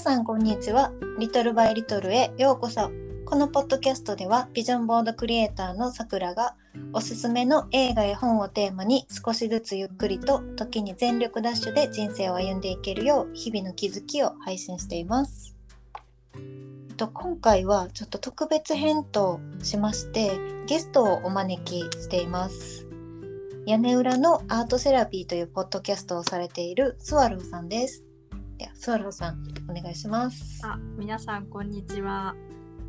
皆さんこんにちは。リトルバイリトルへようこそ。このポッドキャストではビジョンボードクリエイターのさくらがおすすめの映画や本をテーマに少しずつゆっくりと時に全力ダッシュで人生を歩んでいけるよう日々の気づきを配信しています。えっと今回はちょっと特別編としましてゲストをお招きしています。屋根裏のアートセラピーというポッドキャストをされているスワローさんです。ではスワローさんお願いしますあ、皆さんこんにちは。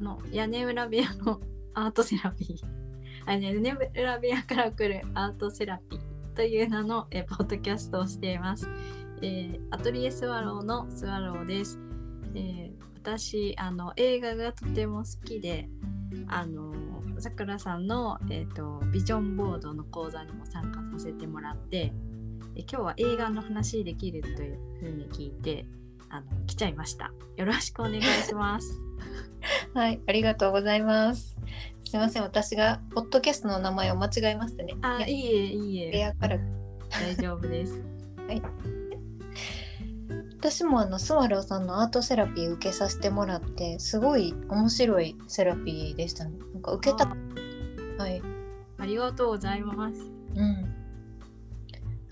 の屋根裏部屋のアートセラピー。あ屋根裏部屋から来るアートセラピーという名のえポッドキャストをしています。えーアトリエスワローのスワローです。えー私あの映画がとても好きで、あのさくらさんのえっ、とビジョンボードの講座にも参加させてもらって、え今日は映画の話できるというふうに聞いて。あの来ちゃいました。よろしくお願いします。はいありがとうございますすいません私がポッドキャストの名前を間違えましたねあ、いいいえ、いいえ。屋から大丈夫です。私もあのスワローさんのアートセラピー受けさせてもらってすごい面白いセラピーでしたねなんか受けたあはいありがとうございます。うん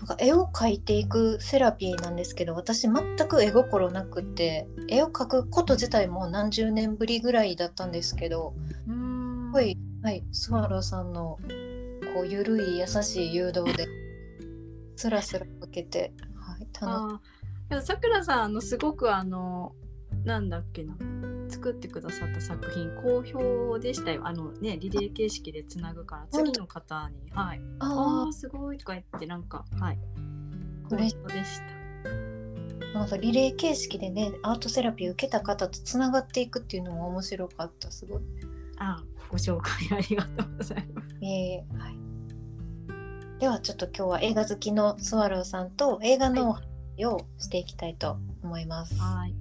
なんか絵を描いていくセラピーなんですけど私全く絵心なくって絵を描くこと自体も何十年ぶりぐらいだったんですけど。すごい、はい、スワローさんのこうゆるい優しい誘導でスラスラ描けて、はい、楽あー、でもさくらさん、あの、すごくあの、なんだっけな。作ってくださった作品好評でしたよ。あのね、リレー形式でつなぐから、次の方に、はい。あああ、すごいとか言って、なんか、はい。好嬉し評でした。ーなんかリレー形式でねアートセラピー受けた方とつながっていくっていうのも面白かったすごい。あご紹介ありがとうございます。えーはい、ではちょっと今日は映画好きのスワローさんと映画のをしていきたいと思います。はい。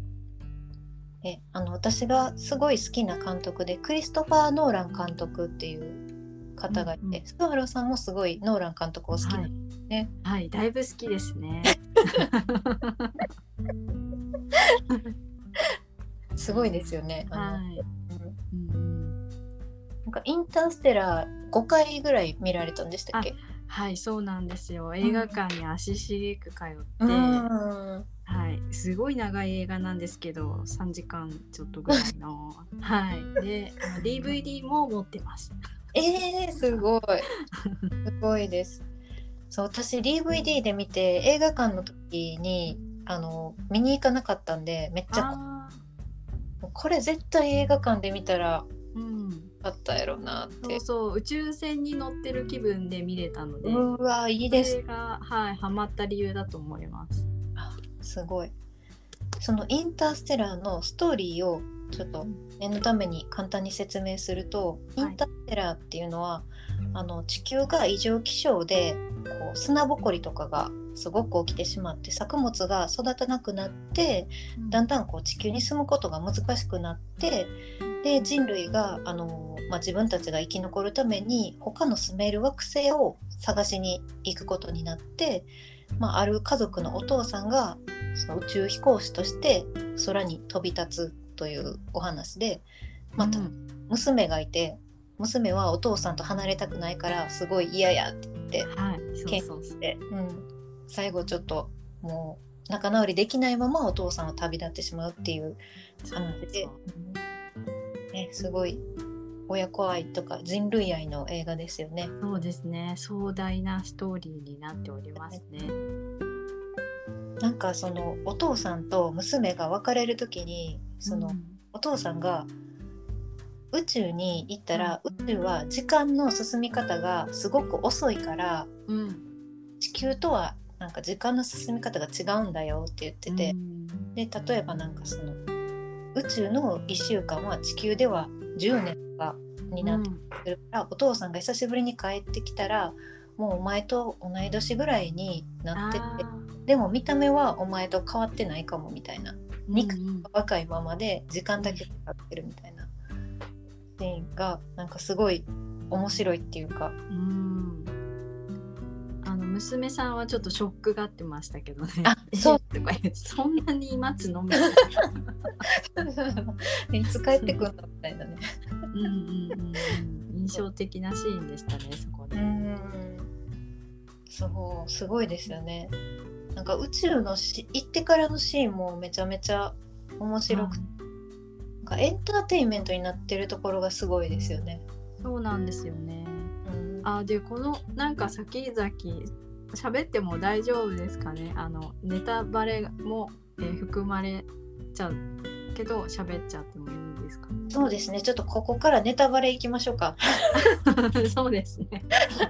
えあの私がすごい好きな監督でクリストファー・ノーラン監督っていう方がいて、うんうんスワローさんもすごいノーラン監督を好きなはいんですね。はい、だいぶ好きですね。すごいですよね。はい。うんなんかインターステラー5回ぐらい見られたんでしたっけ？はい、そうなんですよ。映画館に足しげく通って、うんはい、すごい長い映画なんですけど、3時間ちょっとぐらいの。はい。で、DVD も持ってます。えー、すごい。すごいです。そう私 DVD で見て映画館の時にあの見に行かなかったんでめっちゃあこれ絶対映画館で見たらーうん。あったやろなってそう。そう、宇宙船に乗ってる気分で見れたので、うわいいそですれが、はい、ハマった理由だと思います。すごい。そのインターステラーのストーリーをちょっと念のために簡単に説明すると、イはい。ンターステラーっていうのはあの地球が異常気象でこう砂ぼこりとかがすごく起きてしまって作物が育たなくなってだんだんこう地球に住むことが難しくなってで人類があの、まあ、自分たちが生き残るために他の住める惑星を探しに行くことになって、まあ、ある家族のお父さんがその宇宙飛行士として空に飛び立つというお話で、またうん。娘がいて娘はお父さんと離れたくないからすごい嫌やって言ってはい、そうそうん、最後ちょっともう仲直りできないままお父さんは旅立ってしまうっていう話でね、すごい親子愛とか人類愛の映画ですよね。そうですね。壮大なストーリーになっておりますね。なんかそのお父さんと娘が別れる時にその、うん。お父さんが宇宙に行ったら、宇宙は時間の進み方がすごく遅いからうん。地球とはなんか時間の進み方が違うんだよって言ってて、うん。で例えばなんかその宇宙の1週間は地球では10年。とかになってくるから、お父さんが久しぶりに帰ってきたらもうお前と同い年ぐらいになっててあでも見た目はお前と変わってないかもみたいな。ー肉うん。うん若いままで時間だけかかってるみたいな。シーンがなんかすごい面白いっていうか。うん。あの娘さんはちょっとショックがってましたけどね。あそう。えとか言ってそんなに待つの？みたいな。いつ帰ってくるの？みたいなね。うんうん印象的なシーンでしたねそこで。うんそうすごいですよね。なんか宇宙のし行ってからのシーンもめちゃめちゃ面白くて、なんかエンターテインメントになってるところがすごいですよね。そうなんですよね。うん、あでこのなんか先々喋っても大丈夫ですかね？あのネタバレも、えー含まれちゃうけど喋っちゃってもいいそうですね。ちょっとここからネタバレいきましょうか。そうですね。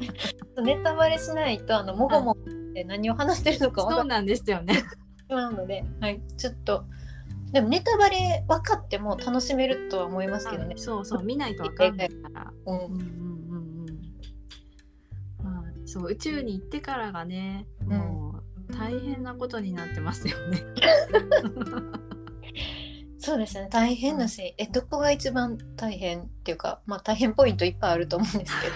ネタバレしないとあのもごもごって何を話してるのか分かってそうなんですよね。しまうので、はい、ちょっとでもネタバレ分かっても楽しめるとは思いますけどね。そうそう見ないとわかんないから。うんうんうんうんうん。まあそう宇宙に行ってからがねもう大変なことになってますよね。そうですね。大変だし、えどこが一番大変っていうかまあ大変ポイントいっぱいあると思うんですけ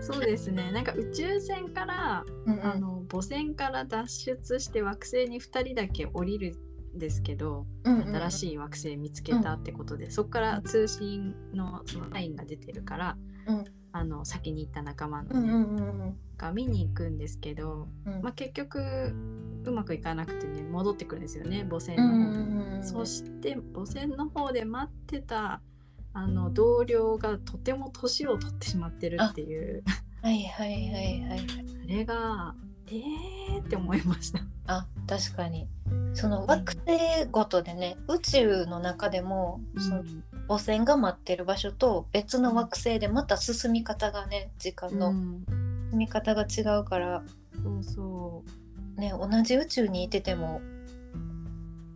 そうですね。なんか宇宙船からど、うんうん。あの母船から脱出して惑星に2人だけ降りるんですけど、うんうん新しい惑星見つけたってことで、そこから通信のそのラインが出てるからうんあの先に行った仲間の、うんうんうんが見に行くんですけど、うん。まあ、結局うまくいかなくてね戻ってくるんですよね母船うんうの方に。んうん。そして母船の方で待ってたあの同僚がとても年を取ってしまってるっていう。はいはいはいはいあれがえーって思いました。あ確かに。その惑星ごとでね宇宙の中でもその母船が待ってる場所と別の惑星でまた進み方がね時間のうん。進み方が違うから、そうそう。ね同じ宇宙にいてても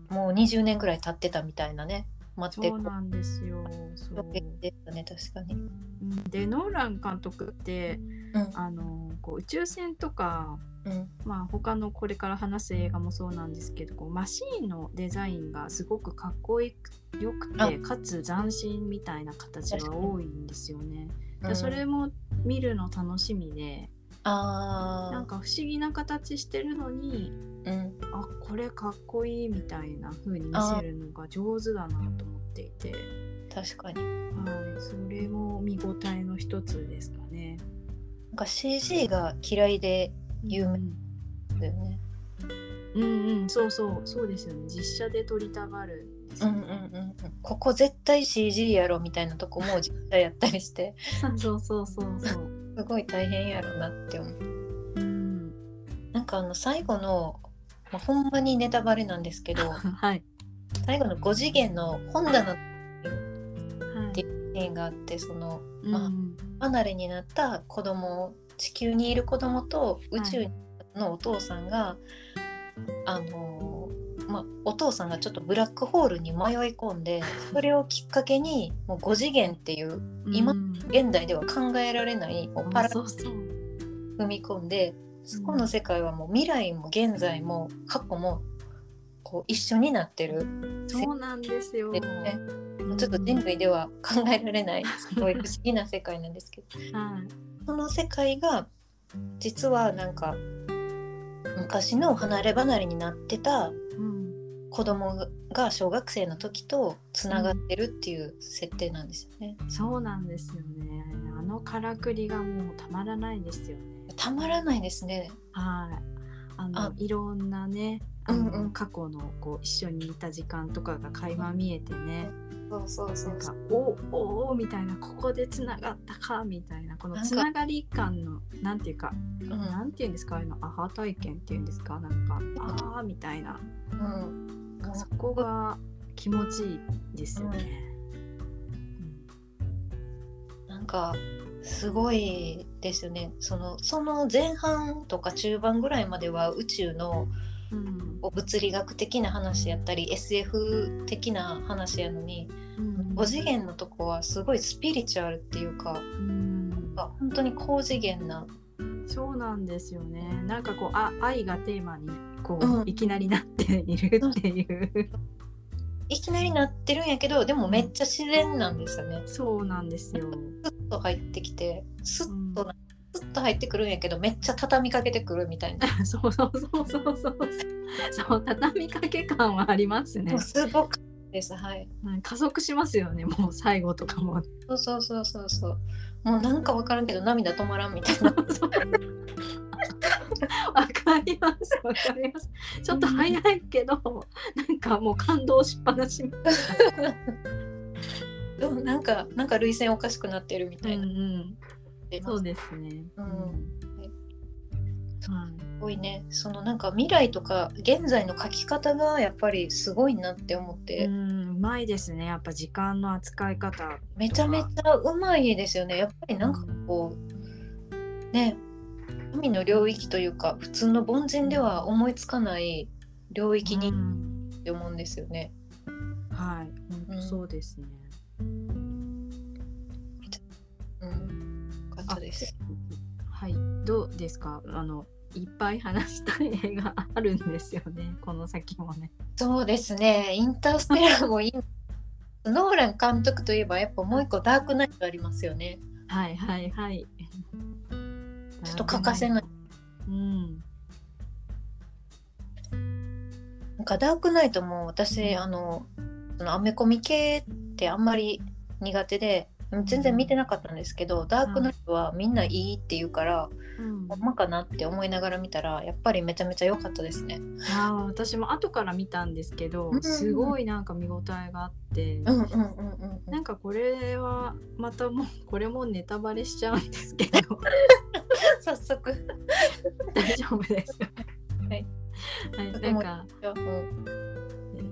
もう20年ぐらい経ってたみたいなね待ってるそうなんですよ。そう。でしたね確かに。うん。でノーラン監督ってうん。あのこう宇宙船とか、うんまあ、他のこれから話す映画もそうなんですけどこうマシーンのデザインがすごくかっこよくてかつ斬新みたいな形が多いんですよね。でうんそれも見るの楽しみであなんか不思議な形してるのにーうんあこれかっこいいみたいな風に見せるのが上手だなと思っていて。確かにはい、それも見応えの一つですかね。なんか CG が嫌いで有名うんだよね。うんうん、そうそう、そうですよね。実写で撮りたがるんですうんうん。うんうんここ絶対 CG やろみたいなとこも実際やったりして そうそうそうそう。すごい大変やろなって思う。うん、なんかあの最後の、まあ、ほんまにネタバレなんですけど はい。最後の5次元の本棚のはい。シーンがあってそのうんまあ離れになった子供地球にいる子供と宇宙のお父さんが、あのまあ、お父さんがちょっとブラックホールに迷い込んで それをきっかけにもう5次元っていう今うん。現代では考えられないもうパラそうそう。踏み込んでそこの世界はもう未来も現在も過去もこう一緒になってる。そうなんですよ。でね。ちょっと人類では考えられないすごい不思議な世界なんですけど。はい。その世界が実はなんか昔の離れ離れになってたうん。子供が小学生の時とつながってるっていう設定なんですよね。そうなんですよね。あのからくりがもうたまらないですよね。たまらないですね。はい。あのあいろんなね、あの、うんうん過去のこう一緒にいた時間とかが垣間見えてね。そうそうそなんか。おおおみたいなここでつながったかみたいなこのつながり感のなんていうか、うんなんていうんですかあのアハ体験っていうんですかなんかああみたいなうん。そこが気持ちいいですよね。なんかすごいですよね。そのその前半とか中盤ぐらいまでは宇宙のうん物理学的な話やったり SF 的な話やのにうん5次元のとこはすごいスピリチュアルっていうかうんあ本当に高次元なそうなんですよね。なんかこうあ愛がテーマにこう、うんいきなりなっているっていう、いきなりなってるんやけどでもめっちゃ自然なんですよね。そうなんですよ。スッと入ってきてスッとな、スッとと入ってくるんやけどめっちゃ畳みかけてくるみたいな。そうそうそうそうそうそう。畳みかけ感はありますね。すごくです。はい。うん加速しますよねもう最後とかも。そうそうそうそうそう。もうなんか分からんけど涙止まらんみたいな。わかりますわかります。ちょっと早いけどなんかもう感動しっぱなしみたい でもなんかなんか涙腺おかしくなってるみたな、うんいな、うん、そうですね。うん。はい。すごいね。そのなんか未来とか現在の書き方がやっぱりすごいなって思って、うん、うまいですね。やっぱ時間の扱い方。めちゃめちゃうまいですよね。やっぱりなんかこうね海の領域というか普通の凡人では思いつかない領域にっうん。て思うんですよね。はい。本当そうですね、うん、よかったです。はいどうですか？あのいっぱい話したい映画あるんですよね この先もねそうですね。インターステラーもいい。ノーラン監督といえばやっぱもう一個ダークナイトありますよね。はいはいはいちょっと欠かせない。うんなんかダークナイトも私あのそのアメコミ系ってあんまり苦手で全然見てなかったんですけど、ダークナイトはみんないいって言うから、うんほんまかなって思いながら見たらやっぱりめちゃめちゃ良かったですね。あー私も後から見たんですけど、うんすごいなんか見応えがあって、うんうんうんうんうん。なんかこれはまたもう これもネタバレしちゃうんですけど 早速。大丈夫ですよ。はい。はい、なんかうん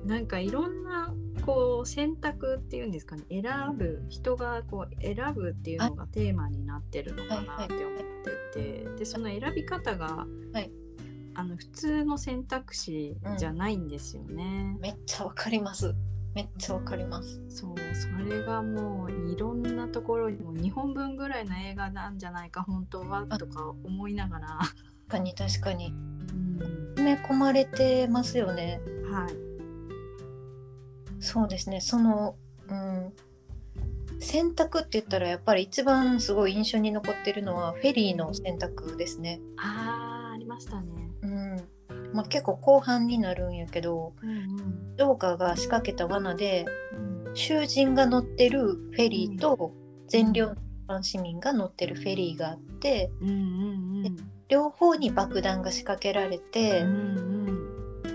なんかいろんなこう選択っていうんですかね選ぶ人がこう選ぶっていうのがテーマになってるのかなって思っていてでその選び方が、はいあの普通の選択肢じゃないんですよね。めっちゃわかります。めっちゃわかります。そうそれがもういろんなところにも2本分ぐらいの映画なんじゃないか本当はとか思いながら、確かに確かに。うん、詰め込まれてますよね。はいそうですね。その、うん。選択って言ったらやっぱり一番すごい印象に残ってるのはフェリーの選択ですね。あーありましたね。うん。まあ、結構後半になるんやけどうんジョーカーが仕掛けた罠でうん囚人が乗ってるフェリーと全寮の一般市民が乗ってるフェリーがあってうんうんうん両方に爆弾が仕掛けられて、うん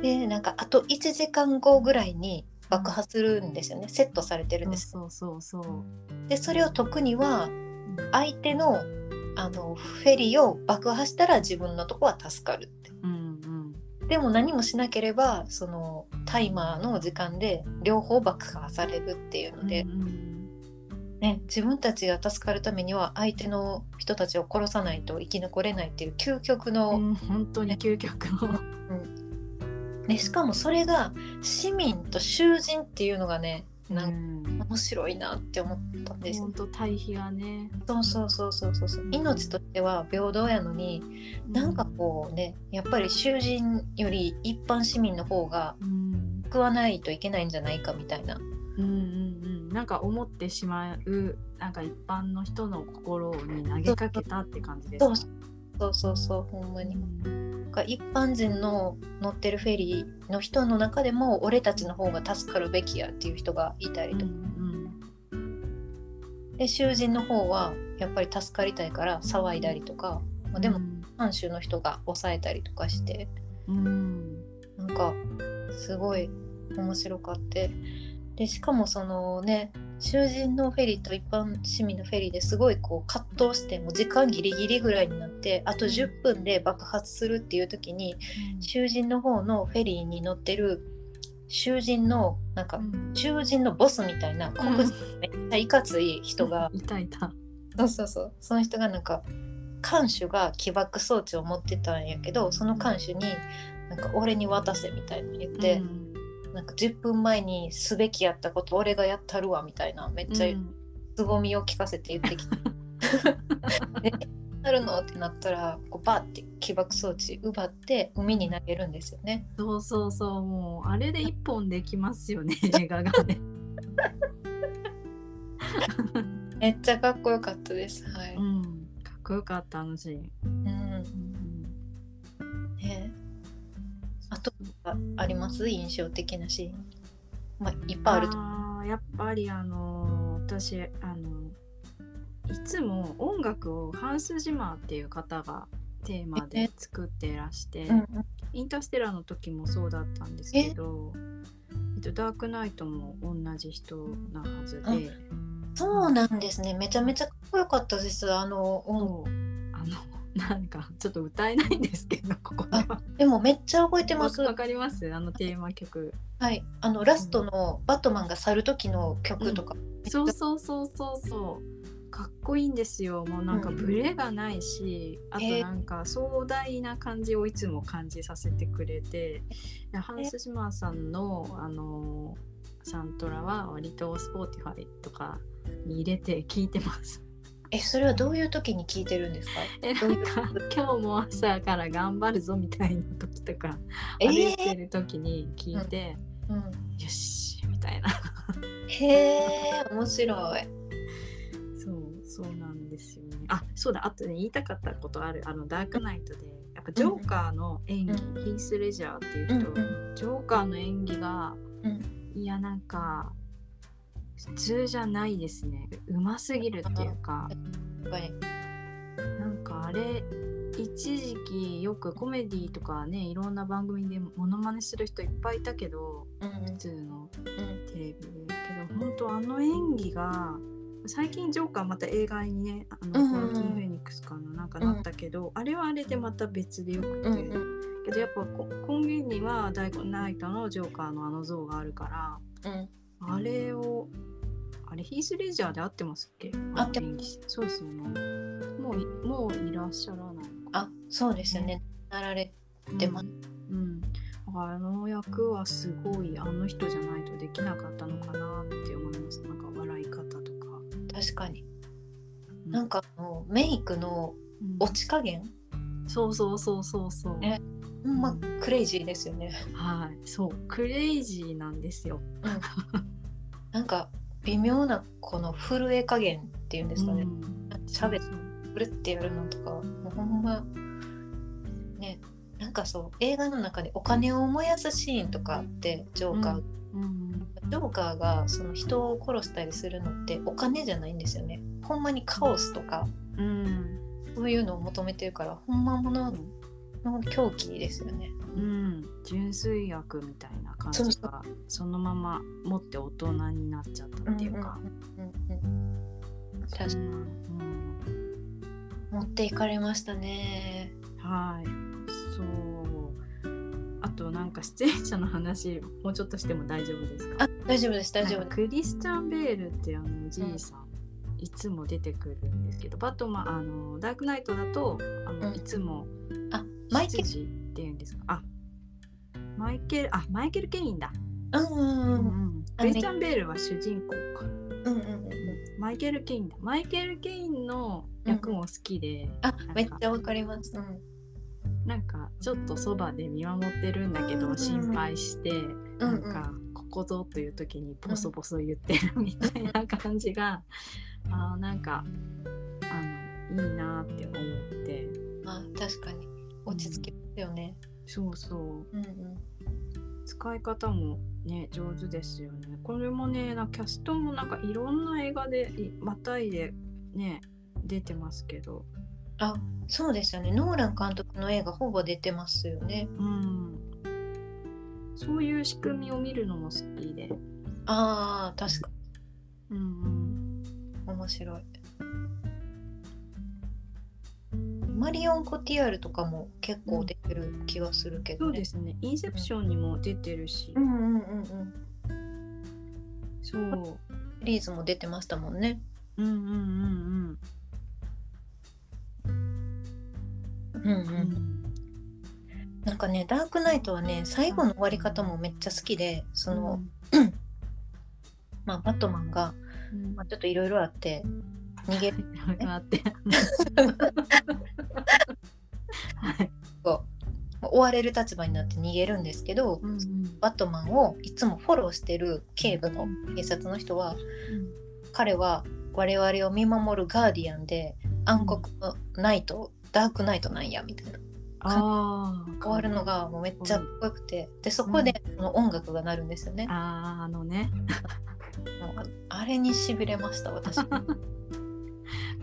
でなんかあと1時間後ぐらいに爆破するんですよねセットされてるんです。そうそうそう。でそれを解くには相手のあのフェリーを爆破したら自分のとこは助かるって。うんうんでも何もしなければそのタイマーの時間で両方爆破されるっていうので、うんうんね、自分たちが助かるためには相手の人たちを殺さないと生き残れないっていう究極うの、ん本当に究極の。ね、しかもそれが市民と囚人っていうのがねなんかん面白いなって思ったんですよ。本当対比がね。そうそうそうそうそうそう。命としては平等やのになんかこうねやっぱり囚人より一般市民の方がうん。救わないといけないんじゃないかみたいな。うんうんうん。なんか思ってしまうなんか一般の人の心に投げかけたって感じですか？そうそうそうほんまに。うんか一般人の乗ってるフェリーの人の中でも俺たちの方が助かるべきやっていう人がいたりとか、で囚人の方はやっぱり助かりたいから騒いだりとか、まあ、でも藩主の人が抑えたりとかして。うん。なんかすごい面白かって。でしかもそのね囚人のフェリーと一般市民のフェリーですごいこう葛藤してもう時間ギリギリぐらいになってあと10分で爆発するっていう時に囚人の方のフェリーに乗ってる囚人のなんか囚人のボスみたいな黒人めっちゃいかつい人が、いたいた。そうそうそう。その人がなんか看守が起爆装置を持ってたんやけどその看守になんか俺に渡せみたいな言って、うんなんか10分前にすべきやったこと俺がやったるわみたいなめっちゃうん凄みを聞かせて言ってきて。でなるのってなったらこうバッて起爆装置奪って海に投げるんですよね。そうそうそうもうあれで一本できますよね 映画がね。めっちゃかっこよかったです。はい。うん、かっこよかったあのシーン。うんうんあとああります？印象的なシーン。まあいっぱいあると。あーやっぱりあの私あのいつも音楽をハンス・ジマーっていう方がテーマで作ってらして、うんうんインターステラーの時もそうだったんですけど、え？っと、ダークナイトも同じ人なはずで、そうなんですね。めちゃめちゃかっこよかったです。あの音そうあのなんかちょっと歌えないんですけど ここでは。でもめっちゃ覚えてます。わわかります？あのテーマ曲。はい。あのラストのバットマンが去る時の曲とか。そうそうそうそうそうかっこいいんですよもうなんかうんブレがないし、あとへーなんか壮大な感じをいつも感じさせてくれてでハンス・ジマーさんのあのサントラは割と Spotify とかに入れて聴いてます。えそれはどういう時に聞いてるんですか？えなんか今日も朝から頑張るぞみたいな時とかえ歩いーてる時に聞いて、うん、よしみたいな。へえ面白い。そうそうなんですよね。あそうだあとね言いたかったことある。あのダークナイトでやっぱジョーカーの演技、うヒース・レジャーっていううん人、ジョーカーの演技がうん。いやなんか普通じゃないですね。うますぎるっていうか。なんかあれ一時期よくコメディとかねいろんな番組でモノマネする人いっぱいいたけどうん普通のうん。テレビで。けど本当あの演技が最近ジョーカーまた映画にねあの、うんうんうん。ホアキン・フェニックスかななんかなったけど、あれはあれでまた別でよくて、うん。うんけどやっぱこ根源にはダイコナイトのジョーカーのあの像があるからうんあれをあれヒース・レジャーで合ってますっけ？合ってそうですよね。もういもういらっしゃらないあそうですよね。なられてます。うん、うん。あの役はすごいあの人じゃないとできなかったのかなって思います。なんか笑い方とか、確かに。うなんかあのメイクのうん。落ち加減、そうそうそうそうそう、ねほんまクレイジーですよね。はい。そうクレイジーなんですよ。なんか微妙なこの震え加減っていうんですかね。うん。しゃべそう。くるってやるのとかもうほんまね。なんかそう映画の中でお金を燃やすシーンとかあってジョーカー、うん。ジョーカーがその人を殺したりするのってお金じゃないんですよね。ほんまにカオスとかうん。そういうのを求めてるからほんまものの狂気ですよね。うん、純粋悪みたいな感じがそのまま持って大人になっちゃったっていうか、うんうんうん確かに。うん、持っていかれましたね。はい。そう。あとなんか出演者の話もうちょっとしても大丈夫ですか？あ大丈夫です大丈夫クリスチャン・ベールってあのおじいさん、いつも出てくるんですけどバットマンあのダークナイトだとあの、うん。いつもあマイケル。っていうんですか？あマイケルあマイケル・ケインだ、うんうんうん。うんクリスチャン・ベールは主人公か。うんうんうんマイケル・ケインだ。マイケル・ケインの役も好きで、あめっちゃわかります。うん。なんかちょっとそばで見守ってるんだけど、うん心配して、うんなんかここぞという時にボソボソ言ってるみたいな感じが、あーなんかあのいいなって思って。あ確かに落ち着きますよね。そうそううんうん。使い方もね上手ですよねこれもねなキャストもなんかいろんな映画でいまたいでね出てますけどあそうですよね。ノーラン監督の映画ほぼ出てますよね。うんそういう仕組みを見るのも好きでああ確かうんうんに面白い。マリオン・コティアールとかも結構出てる気がするけどね。そうですねインセプションにも出てるし、うんうんうんうん。そうシリーズも出てましたもんね。うんうんうんうんう。うんんなんかね、ダークナイトはね、最後の終わり方もめっちゃ好きで、その、まあ、バットマンが、うんまあ、ちょっといろいろあって、逃げる待って。は いこう追われる立場になって逃げるんですけど、うんうん。バットマンをいつもフォローしてる警部の警察の人は彼は我々を見守るガーディアンで暗黒のナイト、ダークナイトなんやみたいな。ああ変わるのがもうめっちゃかっこよくてでそこでその音楽が鳴るんですよね、あーあのね。もうあれにしびれました私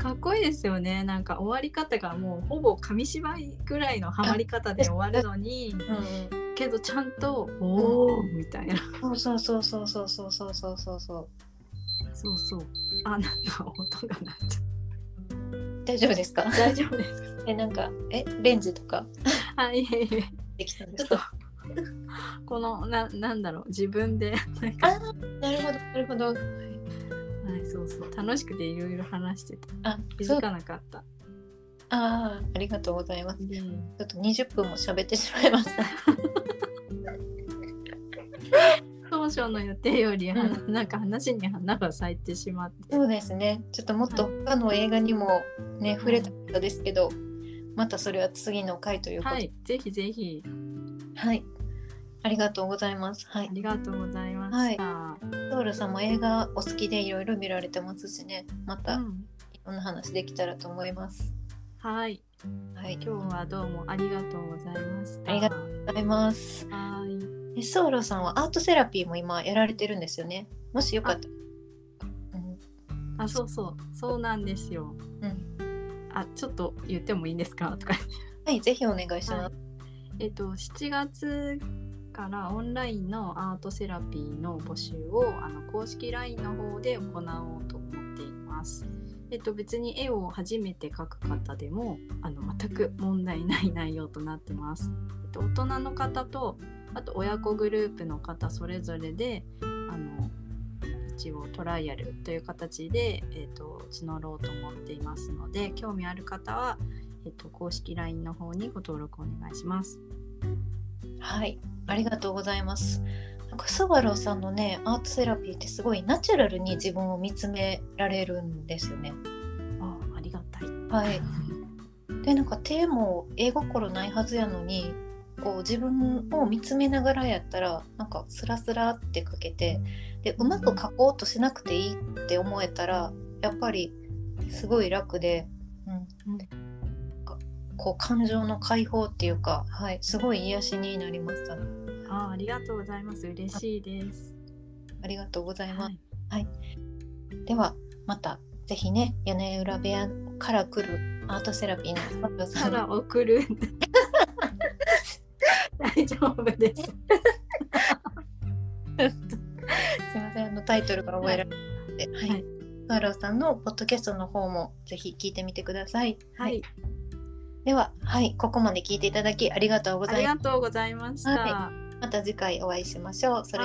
かっこいいですよね。なんか終わり方がもうほぼ紙芝居ぐらいのハマり方で終わるのにうんけどちゃんと「おお」みたいな。うんそうそうそうそうそうそうそうそうそう。そうそう。あなんか音が鳴っちゃ大丈夫ですか？う大丈夫です。かえなんかえレンジとか？あいえいえ。できたんでちょっとすかこのななんだろう。自分でなんか、はなるほどなるほどい、そうそう。楽しくていろいろ話してた。あ気づかなかった。あーありがとうございます。うん。ちょっと20分も喋ってしまいました。当初の予定より、うなんか話に花が咲いてしまって。そうですね。ちょっともっと他の映画にもね触れたかったですけどまたそれは次の回ということで。はい。ぜひぜひ。はい。ありがとうございます。はい。あ。りがとうございました、ソウルさんも映画お好きでいろいろ見られてますしね、またいうんろんな話できたらと思います。はいはい。今日はどうもありがとうございましたありがとうございます。はいえソウルさんはアートセラピーも今やられてるんですよね。もしよかったら。うん。あそうそうそうなんですようん。あちょっと言ってもいいんですか？とかはい、ぜひお願いします。えっと7月からオンラインのアートセラピーの募集をあの公式 LINE の方で行おうと思っています。えっと、別に絵を初めて描く方でもあの全く問題ない内容となってます。えっと、大人の方とあと親子グループの方それぞれであの一応トライアルという形で、えっと、募ろうと思っていますので興味ある方は、えっと、公式 LINE の方にご登録お願いします。はい。ありがとうございます。なんかスバルさんのね、アートセラピーってすごいナチュラルに自分を見つめられるんですよね。あありがたい。はい。でなんか手も絵心ないはずやのにこう自分を見つめながらやったらなんかスラスラって描けてでうまく描こうとしなくていいって思えたらやっぱりすごい楽で、うんこう感情の解放っていうか、はい、すごい癒しになりました、ね。ああありがとうございます。嬉しいです。ありがとうございます。はい、ではまたぜひね屋根裏部屋から来るアートセラピーのスバルさんただ送る。大丈夫です。すみません、あのタイトルが覚えられなくて、はい。はいスワローさんのポッドキャストの方もぜひ聞いてみてください。はい、では、はい、ここまで聞いていただきありがとうございます。がとうございました。はまた次回お会いしましょう。それ